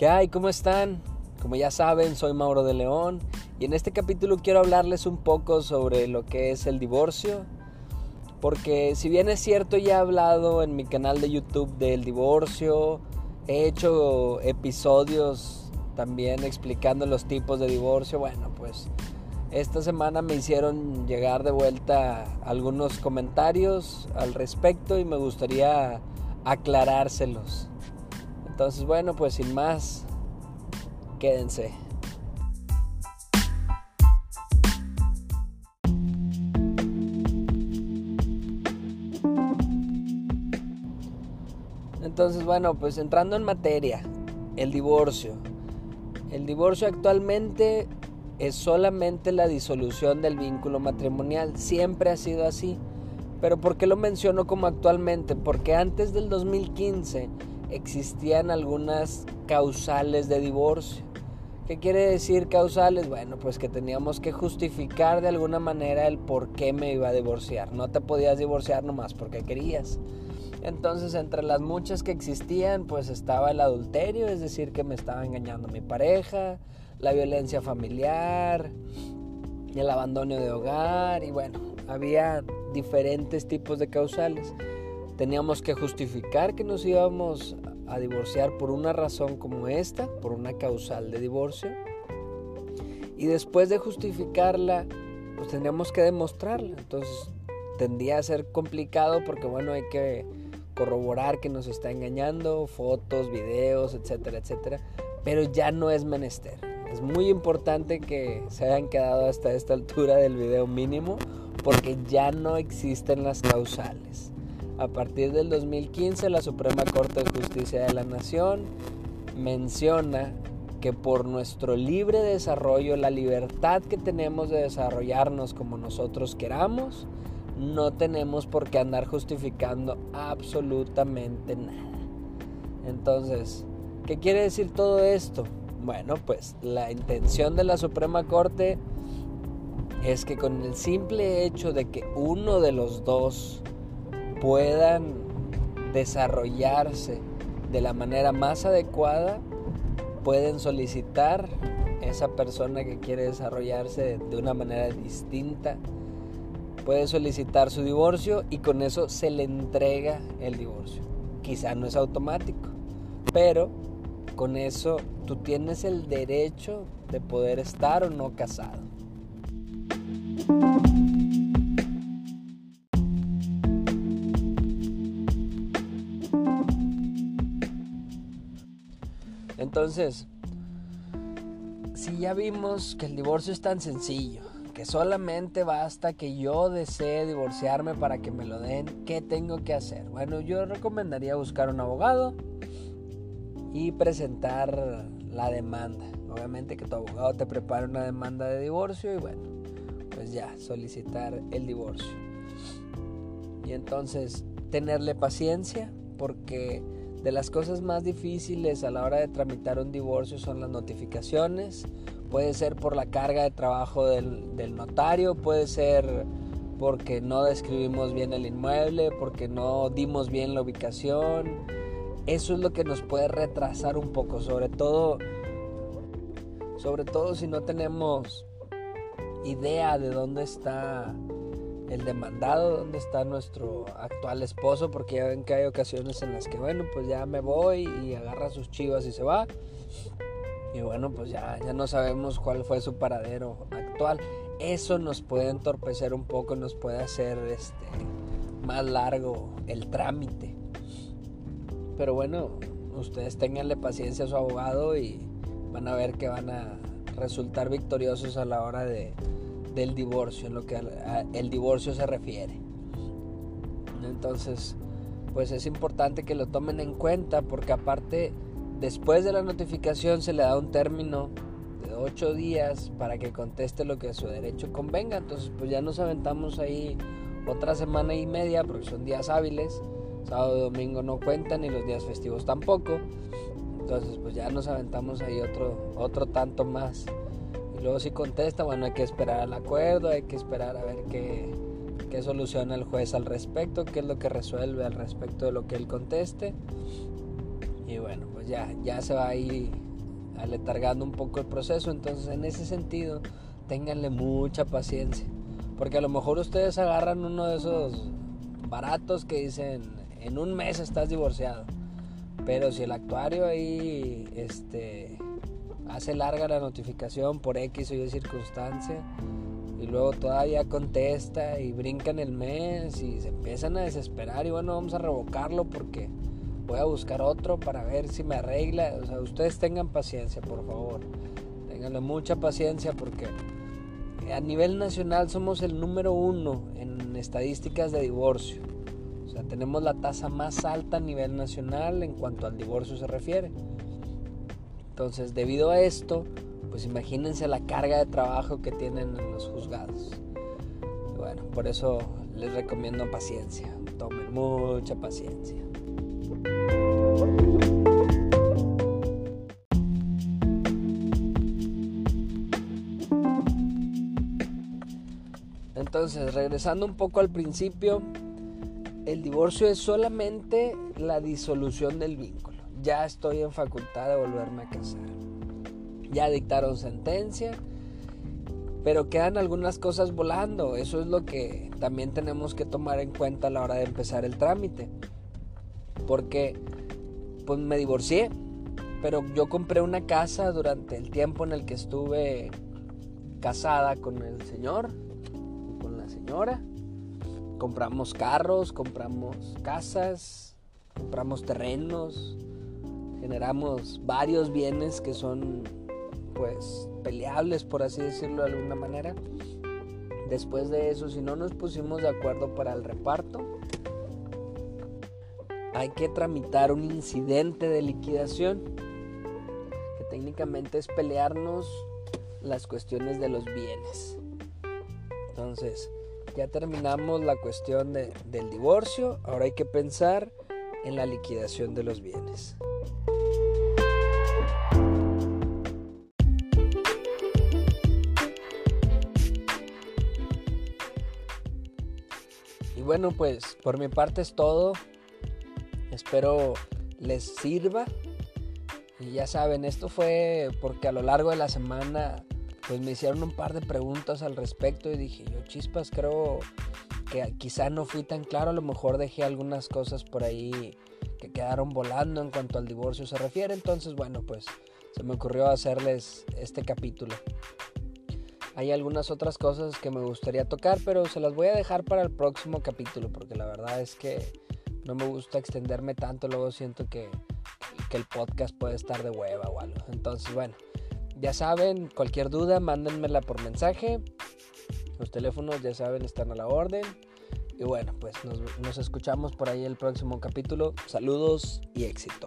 ¿Qué hay? ¿Cómo están? Como ya saben, soy Mauro de León y en este capítulo quiero hablarles un poco sobre lo que es el divorcio. Porque si bien es cierto, ya he hablado en mi canal de YouTube del divorcio, he hecho episodios también explicando los tipos de divorcio. Bueno, pues esta semana me hicieron llegar de vuelta algunos comentarios al respecto y me gustaría aclarárselos. Entonces, bueno, pues sin más, quédense. Entonces, bueno, pues entrando en materia, el divorcio. El divorcio actualmente es solamente la disolución del vínculo matrimonial. Siempre ha sido así. Pero ¿por qué lo menciono como actualmente? Porque antes del 2015 existían algunas causales de divorcio. ¿Qué quiere decir causales? Bueno, pues que teníamos que justificar de alguna manera el por qué me iba a divorciar. No te podías divorciar nomás porque querías. Entonces, entre las muchas que existían, pues estaba el adulterio, es decir, que me estaba engañando mi pareja, la violencia familiar, el abandono de hogar y bueno, había diferentes tipos de causales. Teníamos que justificar que nos íbamos a divorciar por una razón como esta, por una causal de divorcio. Y después de justificarla, pues tendríamos que demostrarla. Entonces tendría a ser complicado porque bueno, hay que corroborar que nos está engañando, fotos, videos, etcétera, etcétera. Pero ya no es menester. Es muy importante que se hayan quedado hasta esta altura del video mínimo porque ya no existen las causales. A partir del 2015 la Suprema Corte de Justicia de la Nación menciona que por nuestro libre desarrollo, la libertad que tenemos de desarrollarnos como nosotros queramos, no tenemos por qué andar justificando absolutamente nada. Entonces, ¿qué quiere decir todo esto? Bueno, pues la intención de la Suprema Corte es que con el simple hecho de que uno de los dos puedan desarrollarse de la manera más adecuada, pueden solicitar esa persona que quiere desarrollarse de una manera distinta, puede solicitar su divorcio y con eso se le entrega el divorcio. Quizá no es automático, pero con eso tú tienes el derecho de poder estar o no casado. Entonces, si ya vimos que el divorcio es tan sencillo, que solamente basta que yo desee divorciarme para que me lo den, ¿qué tengo que hacer? Bueno, yo recomendaría buscar un abogado, y presentar la demanda. Obviamente que tu abogado te prepare una demanda de divorcio y bueno, pues ya, solicitar el divorcio. Y entonces tenerle paciencia porque de las cosas más difíciles a la hora de tramitar un divorcio son las notificaciones. Puede ser por la carga de trabajo del, notario, puede ser porque no describimos bien el inmueble, porque no dimos bien la ubicación, eso es lo que nos puede retrasar un poco, sobre todo, sobre todo si no tenemos idea de dónde está el demandado, dónde está nuestro actual esposo, porque ya ven que hay ocasiones en las que, bueno, pues ya me voy y agarra sus chivas y se va. Y bueno, pues ya, ya no sabemos cuál fue su paradero actual. Eso nos puede entorpecer un poco, nos puede hacer este, más largo el trámite. Pero bueno, ustedes tenganle paciencia a su abogado y van a ver que van a resultar victoriosos a la hora de, del divorcio, en lo que el divorcio se refiere. Entonces, pues es importante que lo tomen en cuenta porque aparte, después de la notificación se le da un término de ocho días para que conteste lo que a su derecho convenga. Entonces, pues ya nos aventamos ahí otra semana y media porque son días hábiles Sábado domingo no cuentan y los días festivos tampoco. Entonces pues ya nos aventamos ahí otro, otro tanto más. Luego si contesta, bueno, hay que esperar al acuerdo, hay que esperar a ver qué, qué soluciona el juez al respecto, qué es lo que resuelve al respecto de lo que él conteste. Y bueno, pues ya, ya se va ahí aletargando un poco el proceso. Entonces, en ese sentido, ténganle mucha paciencia. Porque a lo mejor ustedes agarran uno de esos baratos que dicen, en un mes estás divorciado. Pero si el actuario ahí este, hace larga la notificación por X o Y circunstancia, y luego todavía contesta y brincan el mes y se empiezan a desesperar y bueno, vamos a revocarlo porque voy a buscar otro para ver si me arregla. O sea, ustedes tengan paciencia, por favor. Ténganle mucha paciencia porque a nivel nacional somos el número uno en estadísticas de divorcio. O sea, tenemos la tasa más alta a nivel nacional en cuanto al divorcio se refiere. Entonces, debido a esto, pues imagínense la carga de trabajo que tienen los juzgados. bueno, por eso les recomiendo paciencia. Tomen mucha paciencia. Entonces, regresando un poco al principio, el divorcio es solamente la disolución del vínculo. Ya estoy en facultad de volverme a casar ya dictaron sentencia, pero quedan algunas cosas volando. Eso es lo que también tenemos que tomar en cuenta a la hora de empezar el trámite. Porque pues me divorcié, pero yo compré una casa durante el tiempo en el que estuve casada con el señor con la señora. Compramos carros, compramos casas, compramos terrenos, generamos varios bienes que son pues peleables, por así decirlo de alguna manera. Después de eso, si no nos pusimos de acuerdo para el reparto, hay que tramitar un incidente de liquidación, que técnicamente es pelearnos las cuestiones de los bienes. Entonces, ya terminamos la cuestión del divorcio, ahora hay que pensar en la liquidación de los bienes. Bueno, pues por mi parte es todo. Espero les sirva. Y ya saben, esto fue porque a lo largo de la semana pues me hicieron un par de preguntas al respecto y dije, yo chispas, creo que quizá no fui tan claro, a lo mejor dejé algunas cosas por ahí que quedaron volando en cuanto al divorcio se refiere, entonces bueno, pues se me ocurrió hacerles este capítulo. Hay algunas otras cosas que me gustaría tocar, pero se las voy a dejar para el próximo capítulo, porque la verdad es que no me gusta extenderme tanto, luego siento que, que el podcast puede estar de hueva o algo. Entonces, bueno, ya saben, cualquier duda, mándenmela por mensaje. Los teléfonos, ya saben, están a la orden. Y bueno, pues nos, nos escuchamos por ahí el próximo capítulo. Saludos y éxito.